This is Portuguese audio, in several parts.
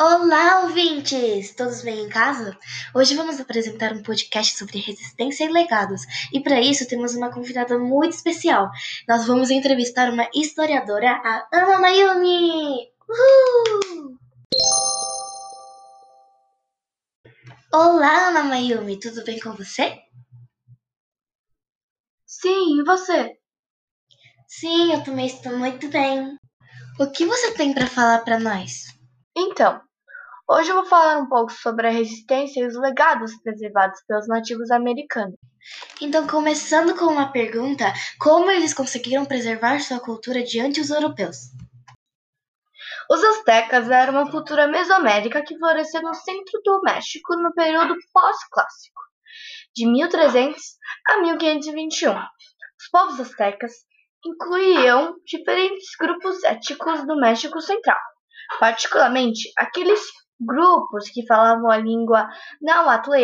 Olá, ouvintes! Todos bem em casa? Hoje vamos apresentar um podcast sobre resistência e legados, e para isso temos uma convidada muito especial. Nós vamos entrevistar uma historiadora, a Ana Mayumi! Uhul! Olá, Ana Mayumi, tudo bem com você? Sim, e você? Sim, eu também estou muito bem. O que você tem para falar para nós? Então, hoje eu vou falar um pouco sobre a resistência e os legados preservados pelos nativos americanos. Então, começando com uma pergunta: como eles conseguiram preservar sua cultura diante dos europeus? Os astecas eram uma cultura mesoamérica que floresceu no centro do México no período pós-clássico, de 1300 a 1521. Os povos astecas incluíam diferentes grupos étnicos do México Central, particularmente aqueles grupos que falavam a língua nahuatl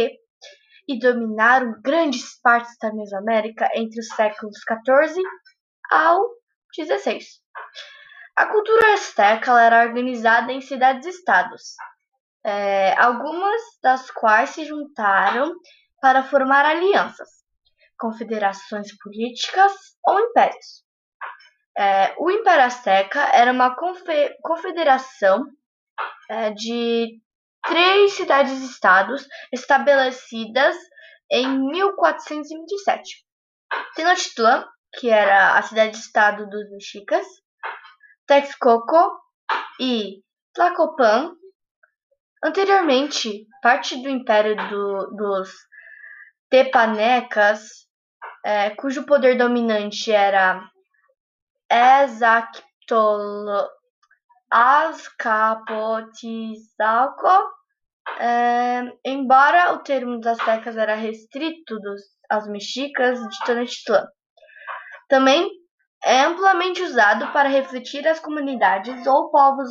e dominaram grandes partes da Mesoamérica entre os séculos XIV ao XVI. A cultura azteca era organizada em cidades-estados, é, algumas das quais se juntaram para formar alianças, confederações políticas ou impérios. É, o Império Azteca era uma confederação de três cidades-estados estabelecidas em 1427. Tenochtitlan, que era a cidade-estado dos mexicas, Texcoco e Tlacopan. Anteriormente, parte do império do, dos Tepanecas, é, cujo poder dominante era Azcapotizalco, é, embora o termo das tecas era restrito dos, aos mexicas de Tenochtitlan. Também é amplamente usado para refletir as comunidades ou povos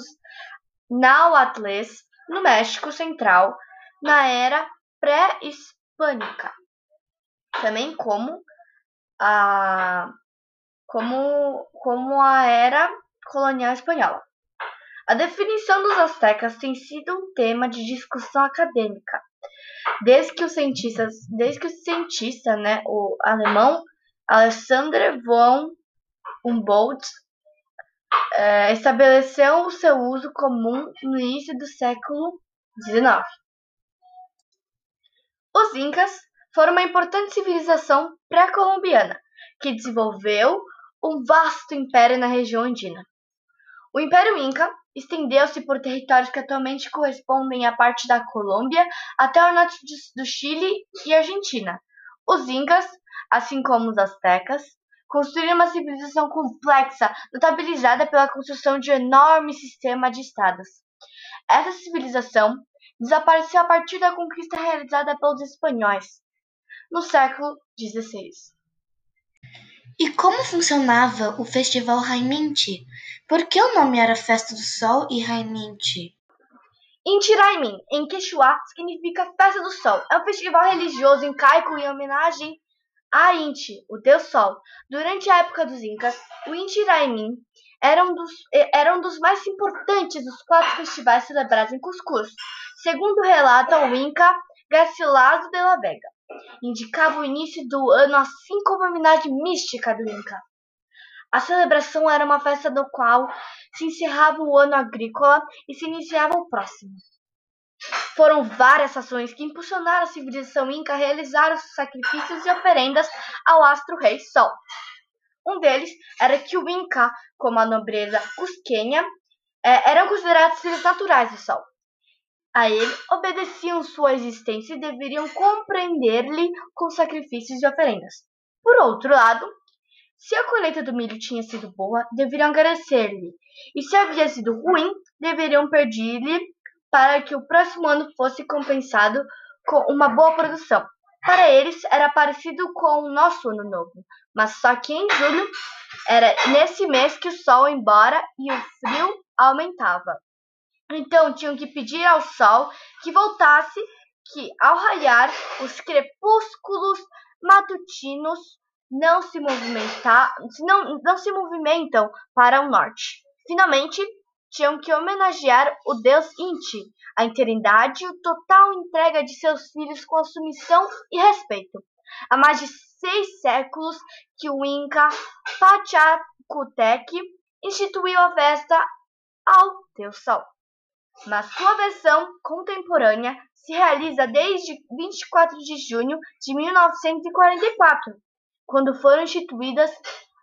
náhuatles no México Central na era pré-hispânica, também como a como, como a era colonial espanhola. A definição dos astecas tem sido um tema de discussão acadêmica, desde que o cientista, desde que o cientista, né, o alemão Alexander von Humboldt é, estabeleceu o seu uso comum no início do século XIX. Os Incas foram uma importante civilização pré-colombiana que desenvolveu um vasto império na região andina. O Império Inca estendeu-se por territórios que atualmente correspondem à parte da Colômbia até o norte do Chile e Argentina. Os Incas, assim como os Aztecas, construíram uma civilização complexa, notabilizada pela construção de um enorme sistema de estados. Essa civilização desapareceu a partir da conquista realizada pelos espanhóis no século XVI. E como funcionava o Festival Raiminti? Por que o nome era Festa do Sol e Raiminti? Inti Raimin, em Quechua, significa Festa do Sol. É um festival religioso incaico em homenagem a Inti, o deus Sol. Durante a época dos Incas, o Inti Raimin era um dos, era um dos mais importantes dos quatro festivais celebrados em Cuscuz, segundo relata o Inca Garcilaso de la Vega indicava o início do ano assim como a unidade mística do Inca. A celebração era uma festa no qual se encerrava o ano agrícola e se iniciava o próximo. Foram várias ações que impulsionaram a civilização inca a realizar os sacrifícios e oferendas ao astro-rei Sol. Um deles era que o Inca, como a nobreza cusquenha, eh, eram considerados seres naturais do Sol a ele obedeciam sua existência e deveriam compreender-lhe com sacrifícios e oferendas. Por outro lado, se a colheita do milho tinha sido boa, deveriam agradecer-lhe, e se havia sido ruim, deveriam pedir-lhe para que o próximo ano fosse compensado com uma boa produção. Para eles era parecido com o nosso ano novo, mas só que em julho era nesse mês que o sol ia embora e o frio aumentava. Então tinham que pedir ao sol que voltasse, que ao raiar os crepúsculos matutinos não se movimentar, não, não se movimentam para o norte. Finalmente, tinham que homenagear o deus Inti, a integridade e a total entrega de seus filhos com submissão e respeito. Há mais de seis séculos que o Inca Pachacutec instituiu a festa ao Deus Sol. Mas sua versão contemporânea se realiza desde 24 de junho de 1944, quando foram instituídas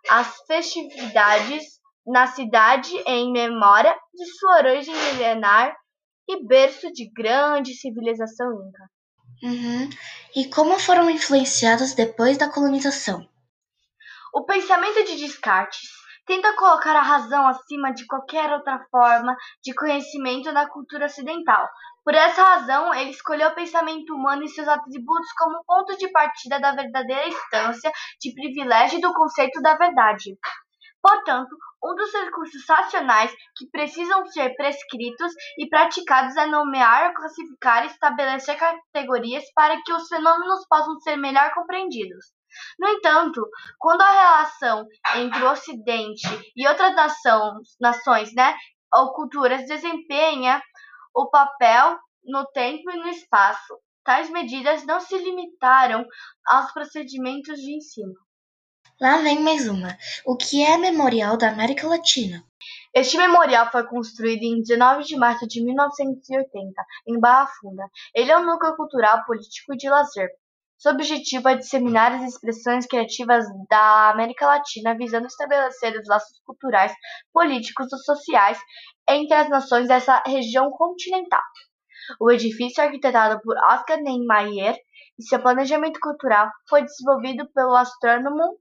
as festividades na cidade em memória de sua origem milenar e berço de grande civilização inca. Uhum. E como foram influenciados depois da colonização? O pensamento de Descartes tenta colocar a razão acima de qualquer outra forma de conhecimento na cultura ocidental. Por essa razão, ele escolheu o pensamento humano e seus atributos como ponto de partida da verdadeira instância de privilégio do conceito da verdade. Portanto, um dos recursos racionais que precisam ser prescritos e praticados é nomear, classificar e estabelecer categorias para que os fenômenos possam ser melhor compreendidos. No entanto, quando a relação entre o Ocidente e outras nações, nações né, ou culturas desempenha o papel no tempo e no espaço, tais medidas não se limitaram aos procedimentos de ensino. Lá vem mais uma. O que é Memorial da América Latina? Este memorial foi construído em 19 de março de 1980, em Barra Funda. Ele é um núcleo cultural, político e de lazer. Seu objetivo é disseminar as expressões criativas da América Latina, visando estabelecer os laços culturais, políticos e sociais entre as nações dessa região continental. O edifício, arquitetado por Oscar Niemeyer, e seu planejamento cultural foi desenvolvido pelo astrônomo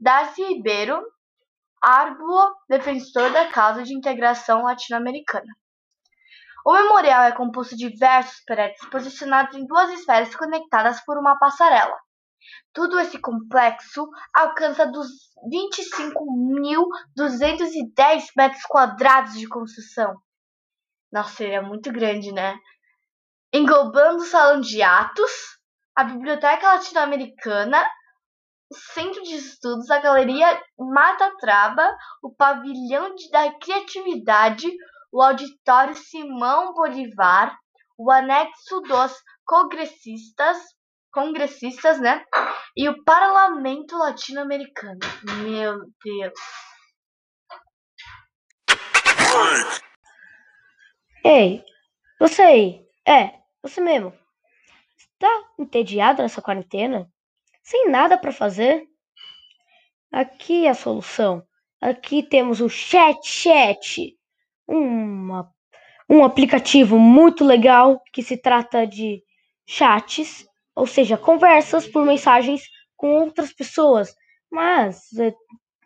Darcy Ribeiro, árduo defensor da causa de integração latino-americana. O memorial é composto de diversos prédios posicionados em duas esferas conectadas por uma passarela. Tudo esse complexo alcança dos 25.210 metros quadrados de construção. Nossa, ele é muito grande, né? Englobando o salão de atos, a biblioteca latino-americana o Centro de Estudos, a Galeria Mata Traba, o Pavilhão da Criatividade, o Auditório Simão Bolivar, o Anexo dos Congressistas, congressistas, né? E o Parlamento Latino-Americano. Meu Deus. Ei, você aí. É, você mesmo. Está entediado nessa quarentena? sem nada para fazer. Aqui é a solução. Aqui temos o Chat Chat, uma, um aplicativo muito legal que se trata de chats, ou seja, conversas por mensagens com outras pessoas. Mas é,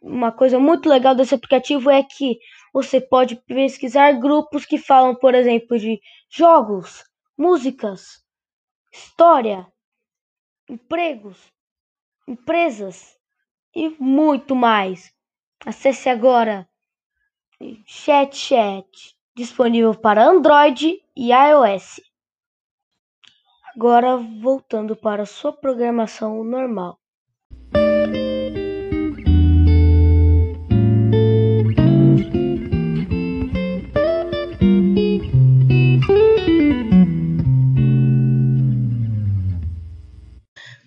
uma coisa muito legal desse aplicativo é que você pode pesquisar grupos que falam, por exemplo, de jogos, músicas, história, empregos, empresas e muito mais. Acesse agora Chat Chat, disponível para Android e iOS. Agora voltando para sua programação normal.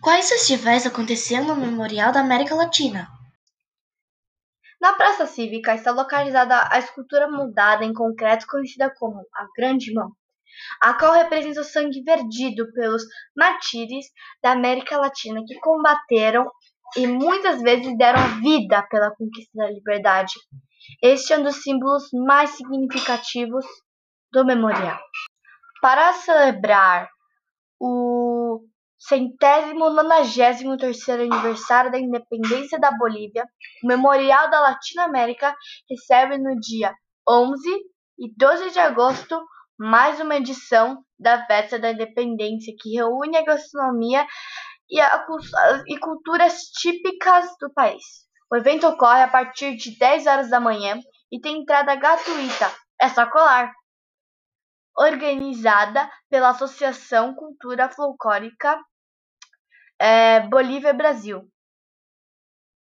Quais festivais aconteciam no Memorial da América Latina? Na Praça Cívica está localizada a escultura moldada em concreto conhecida como a Grande Mão, a qual representa o sangue verdido pelos mártires da América Latina que combateram e muitas vezes deram vida pela conquista da liberdade. Este é um dos símbolos mais significativos do memorial. Para celebrar o centésimo nonagésimo terceiro aniversário da independência da Bolívia, o Memorial da Latinoamérica recebe no dia 11 e 12 de agosto mais uma edição da Festa da Independência, que reúne a gastronomia e, a, e culturas típicas do país. O evento ocorre a partir de 10 horas da manhã e tem entrada gratuita. É só colar! Organizada pela Associação Cultura Folclórica é, Bolívia Brasil.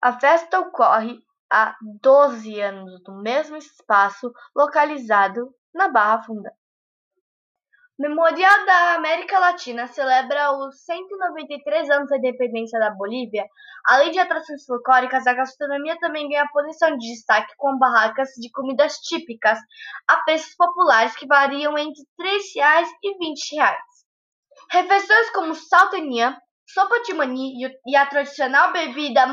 A festa ocorre há 12 anos no mesmo espaço localizado na Barra Funda. Memorial da América Latina celebra os 193 anos da independência da Bolívia. Além de atrações folclóricas, a gastronomia também ganha posição de destaque com barracas de comidas típicas a preços populares que variam entre R$ 3,00 e R$ 20,00. Refeições como salteninha, sopa de mani e a tradicional bebida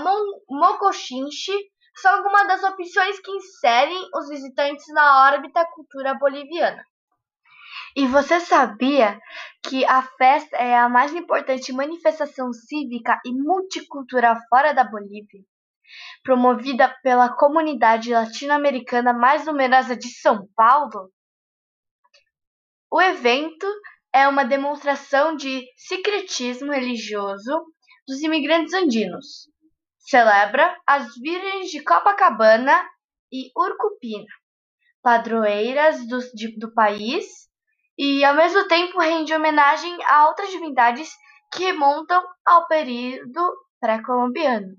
mocochinche são algumas das opções que inserem os visitantes na órbita cultura boliviana. E você sabia que a festa é a mais importante manifestação cívica e multicultural fora da Bolívia? Promovida pela comunidade latino-americana mais numerosa de São Paulo? O evento é uma demonstração de secretismo religioso dos imigrantes andinos. Celebra as Virgens de Copacabana e Urcupina, padroeiras do, de, do país e ao mesmo tempo rende homenagem a outras divindades que remontam ao período pré-colombiano.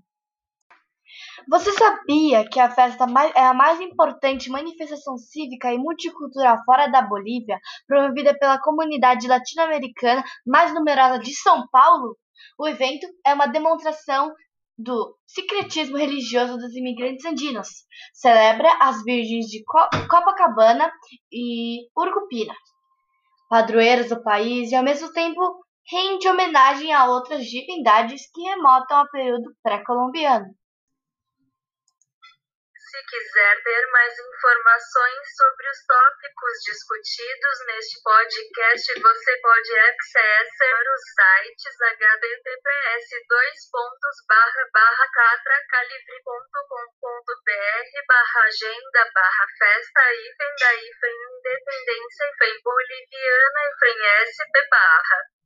Você sabia que a festa é a mais importante manifestação cívica e multicultural fora da Bolívia, promovida pela comunidade latino-americana mais numerosa de São Paulo? O evento é uma demonstração do secretismo religioso dos imigrantes andinos. Celebra as virgens de Copacabana e Urcupina padroeiras do país e ao mesmo tempo rende homenagem a outras divindades que remontam ao período pré-colombiano. Se quiser ter mais informações sobre os tópicos discutidos neste podcast, você pode acessar os sites https catracalivre.com.br barra agenda barra festa hífen da hífen independência hífen boliviana hífen sp barra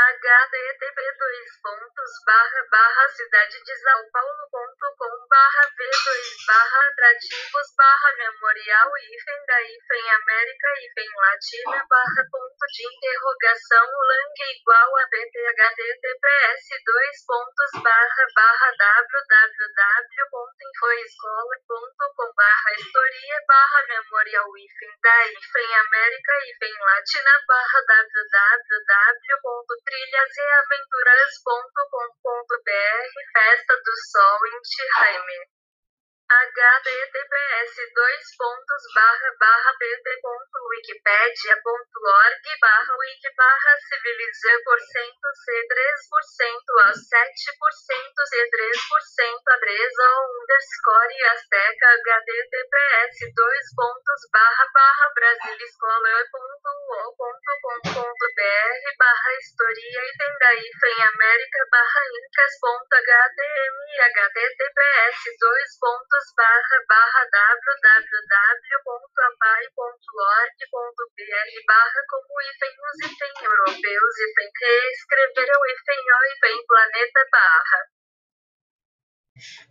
http dois pontos barra barra cidade de São Paulo ponto com barra v dois barra atrativos barra memorial hífen da hífen América hífen Latina barra ponto de interrogação lang igual a pt https dois pontos barra barra www.infoescola.com barra historia barra memorial hífen da hífen América hífen Latina barra www trilhaseaventuras.com.br Festa do Sol Inti Raime https dois pontos barra barra pt.wikipedia.org barra wiki barra civiliza por cento c três por cento a sete por cento c três por cento a três o underscore azteca https dois pontos barra barra brasiliscola.uo.com.br barra historia e em américa barra incas.htm https dois pontos barra barra www.apai.org.br barra como hífen os hífen europeus hífen reescrever o hífen o hífen planeta barra.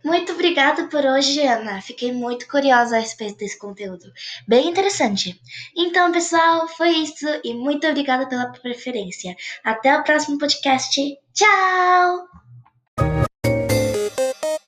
Muito obrigada por hoje, Ana. Fiquei muito curiosa a respeito desse conteúdo. Bem interessante. Então, pessoal, foi isso e muito obrigada pela preferência. Até o próximo podcast. Tchau!